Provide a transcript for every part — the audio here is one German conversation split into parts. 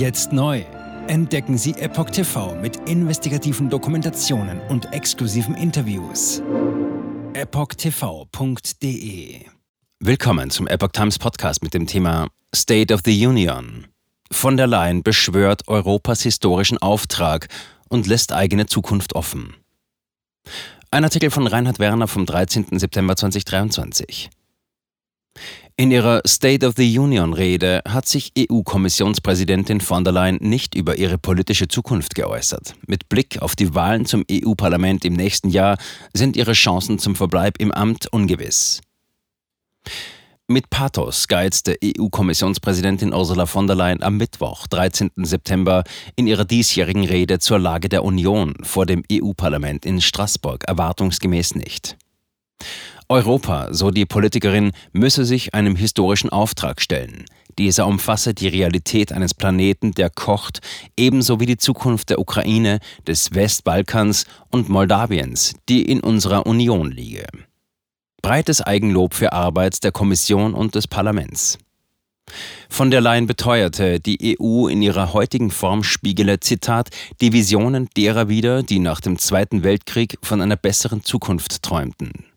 Jetzt neu. Entdecken Sie Epoch TV mit investigativen Dokumentationen und exklusiven Interviews. EpochTV.de Willkommen zum Epoch Times Podcast mit dem Thema State of the Union. Von der Leyen beschwört Europas historischen Auftrag und lässt eigene Zukunft offen. Ein Artikel von Reinhard Werner vom 13. September 2023. In ihrer State of the Union-Rede hat sich EU-Kommissionspräsidentin von der Leyen nicht über ihre politische Zukunft geäußert. Mit Blick auf die Wahlen zum EU-Parlament im nächsten Jahr sind ihre Chancen zum Verbleib im Amt ungewiss. Mit Pathos geizte EU-Kommissionspräsidentin Ursula von der Leyen am Mittwoch, 13. September, in ihrer diesjährigen Rede zur Lage der Union vor dem EU-Parlament in Straßburg erwartungsgemäß nicht. Europa, so die Politikerin, müsse sich einem historischen Auftrag stellen. Dieser umfasse die Realität eines Planeten, der kocht, ebenso wie die Zukunft der Ukraine, des Westbalkans und Moldawiens, die in unserer Union liege. Breites Eigenlob für Arbeit der Kommission und des Parlaments. Von der Leyen beteuerte, die EU in ihrer heutigen Form spiegele, Zitat, die Visionen derer wider, die nach dem Zweiten Weltkrieg von einer besseren Zukunft träumten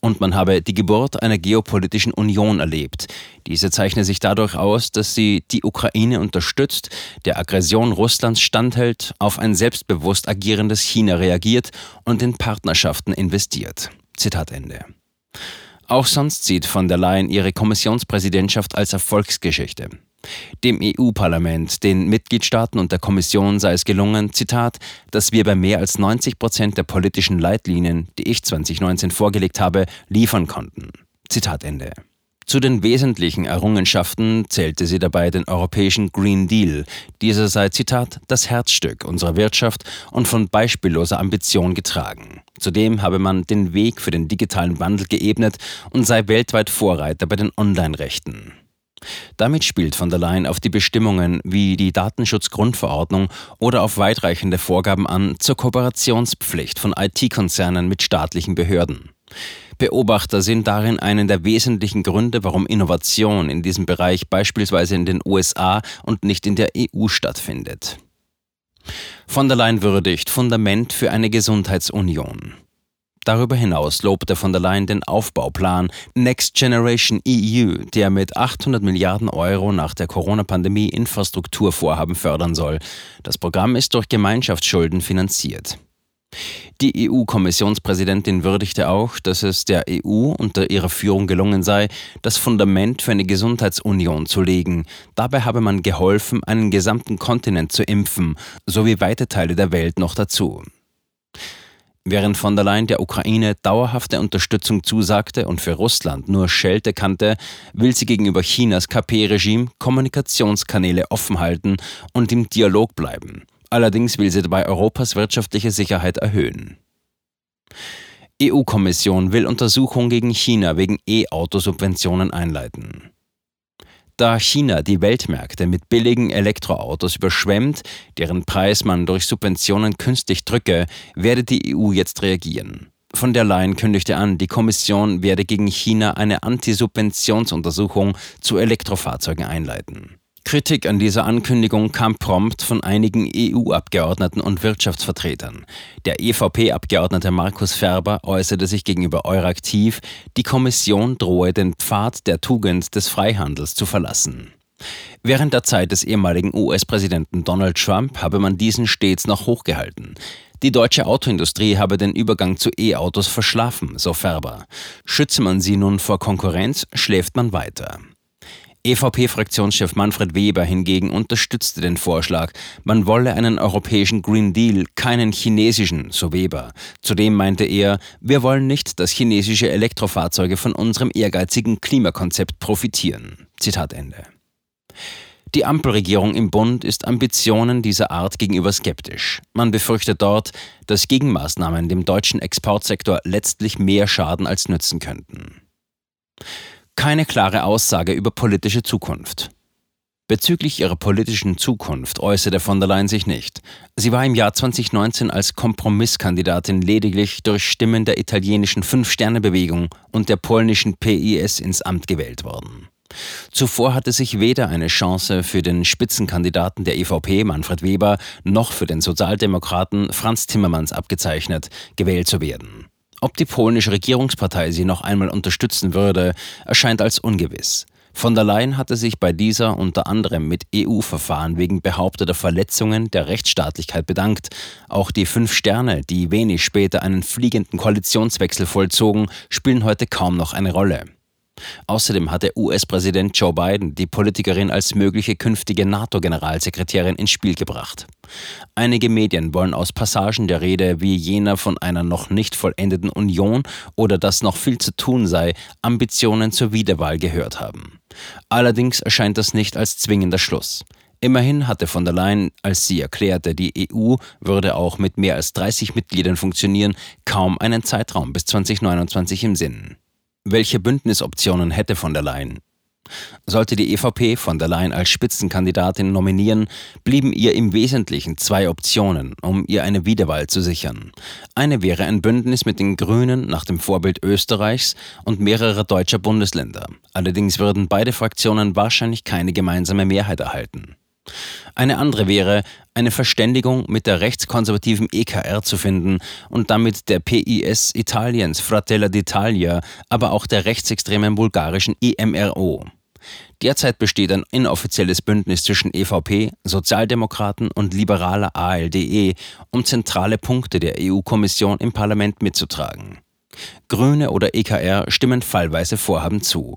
und man habe die Geburt einer geopolitischen Union erlebt. Diese zeichne sich dadurch aus, dass sie die Ukraine unterstützt, der Aggression Russlands standhält, auf ein selbstbewusst agierendes China reagiert und in Partnerschaften investiert. Zitat Ende. Auch sonst sieht von der Leyen ihre Kommissionspräsidentschaft als Erfolgsgeschichte. Dem EU-Parlament, den Mitgliedstaaten und der Kommission sei es gelungen, Zitat, dass wir bei mehr als 90 Prozent der politischen Leitlinien, die ich 2019 vorgelegt habe, liefern konnten. Zitat Ende. Zu den wesentlichen Errungenschaften zählte sie dabei den europäischen Green Deal. Dieser sei, Zitat, das Herzstück unserer Wirtschaft und von beispielloser Ambition getragen. Zudem habe man den Weg für den digitalen Wandel geebnet und sei weltweit Vorreiter bei den Online-Rechten. Damit spielt von der Leyen auf die Bestimmungen wie die Datenschutzgrundverordnung oder auf weitreichende Vorgaben an zur Kooperationspflicht von IT-Konzernen mit staatlichen Behörden. Beobachter sehen darin einen der wesentlichen Gründe, warum Innovation in diesem Bereich beispielsweise in den USA und nicht in der EU stattfindet. Von der Leyen würdigt Fundament für eine Gesundheitsunion. Darüber hinaus lobte von der Leyen den Aufbauplan Next Generation EU, der mit 800 Milliarden Euro nach der Corona-Pandemie Infrastrukturvorhaben fördern soll. Das Programm ist durch Gemeinschaftsschulden finanziert. Die EU-Kommissionspräsidentin würdigte auch, dass es der EU unter ihrer Führung gelungen sei, das Fundament für eine Gesundheitsunion zu legen. Dabei habe man geholfen, einen gesamten Kontinent zu impfen, sowie weite Teile der Welt noch dazu. Während von der Leyen der Ukraine dauerhafte Unterstützung zusagte und für Russland nur Schelte kannte, will sie gegenüber Chinas KP-Regime Kommunikationskanäle offen halten und im Dialog bleiben. Allerdings will sie dabei Europas wirtschaftliche Sicherheit erhöhen. EU-Kommission will Untersuchung gegen China wegen E-Autosubventionen einleiten. Da China die Weltmärkte mit billigen Elektroautos überschwemmt, deren Preis man durch Subventionen künstlich drücke, werde die EU jetzt reagieren. Von der Leyen kündigte an, die Kommission werde gegen China eine Antisubventionsuntersuchung zu Elektrofahrzeugen einleiten. Kritik an dieser Ankündigung kam prompt von einigen EU-Abgeordneten und Wirtschaftsvertretern. Der EVP-Abgeordnete Markus Ferber äußerte sich gegenüber Euraktiv, die Kommission drohe den Pfad der Tugend des Freihandels zu verlassen. Während der Zeit des ehemaligen US-Präsidenten Donald Trump habe man diesen stets noch hochgehalten. Die deutsche Autoindustrie habe den Übergang zu E-Autos verschlafen, so Ferber. Schütze man sie nun vor Konkurrenz, schläft man weiter. EVP-Fraktionschef Manfred Weber hingegen unterstützte den Vorschlag, man wolle einen europäischen Green Deal, keinen chinesischen, so Weber. Zudem meinte er, wir wollen nicht, dass chinesische Elektrofahrzeuge von unserem ehrgeizigen Klimakonzept profitieren. Zitat Ende. Die Ampelregierung im Bund ist Ambitionen dieser Art gegenüber skeptisch. Man befürchtet dort, dass Gegenmaßnahmen dem deutschen Exportsektor letztlich mehr schaden als nützen könnten keine klare Aussage über politische Zukunft. Bezüglich ihrer politischen Zukunft äußerte von der Leyen sich nicht. Sie war im Jahr 2019 als Kompromisskandidatin lediglich durch Stimmen der italienischen Fünf-Sterne-Bewegung und der polnischen PIS ins Amt gewählt worden. Zuvor hatte sich weder eine Chance für den Spitzenkandidaten der EVP, Manfred Weber, noch für den Sozialdemokraten Franz Timmermans abgezeichnet, gewählt zu werden. Ob die polnische Regierungspartei sie noch einmal unterstützen würde, erscheint als ungewiss. Von der Leyen hatte sich bei dieser unter anderem mit EU-Verfahren wegen behaupteter Verletzungen der Rechtsstaatlichkeit bedankt. Auch die fünf Sterne, die wenig später einen fliegenden Koalitionswechsel vollzogen, spielen heute kaum noch eine Rolle. Außerdem hat der US-Präsident Joe Biden die Politikerin als mögliche künftige NATO-Generalsekretärin ins Spiel gebracht. Einige Medien wollen aus Passagen der Rede wie jener von einer noch nicht vollendeten Union oder dass noch viel zu tun sei, Ambitionen zur Wiederwahl gehört haben. Allerdings erscheint das nicht als zwingender Schluss. Immerhin hatte von der Leyen, als sie erklärte, die EU würde auch mit mehr als 30 Mitgliedern funktionieren, kaum einen Zeitraum bis 2029 im Sinn. Welche Bündnisoptionen hätte von der Leyen? Sollte die EVP von der Leyen als Spitzenkandidatin nominieren, blieben ihr im Wesentlichen zwei Optionen, um ihr eine Wiederwahl zu sichern. Eine wäre ein Bündnis mit den Grünen nach dem Vorbild Österreichs und mehrerer deutscher Bundesländer. Allerdings würden beide Fraktionen wahrscheinlich keine gemeinsame Mehrheit erhalten. Eine andere wäre, eine Verständigung mit der rechtskonservativen EKR zu finden und damit der PIS Italiens Fratella d'Italia, aber auch der rechtsextremen bulgarischen IMRO. Derzeit besteht ein inoffizielles Bündnis zwischen EVP, Sozialdemokraten und liberaler ALDE, um zentrale Punkte der EU-Kommission im Parlament mitzutragen. Grüne oder EKR stimmen fallweise Vorhaben zu.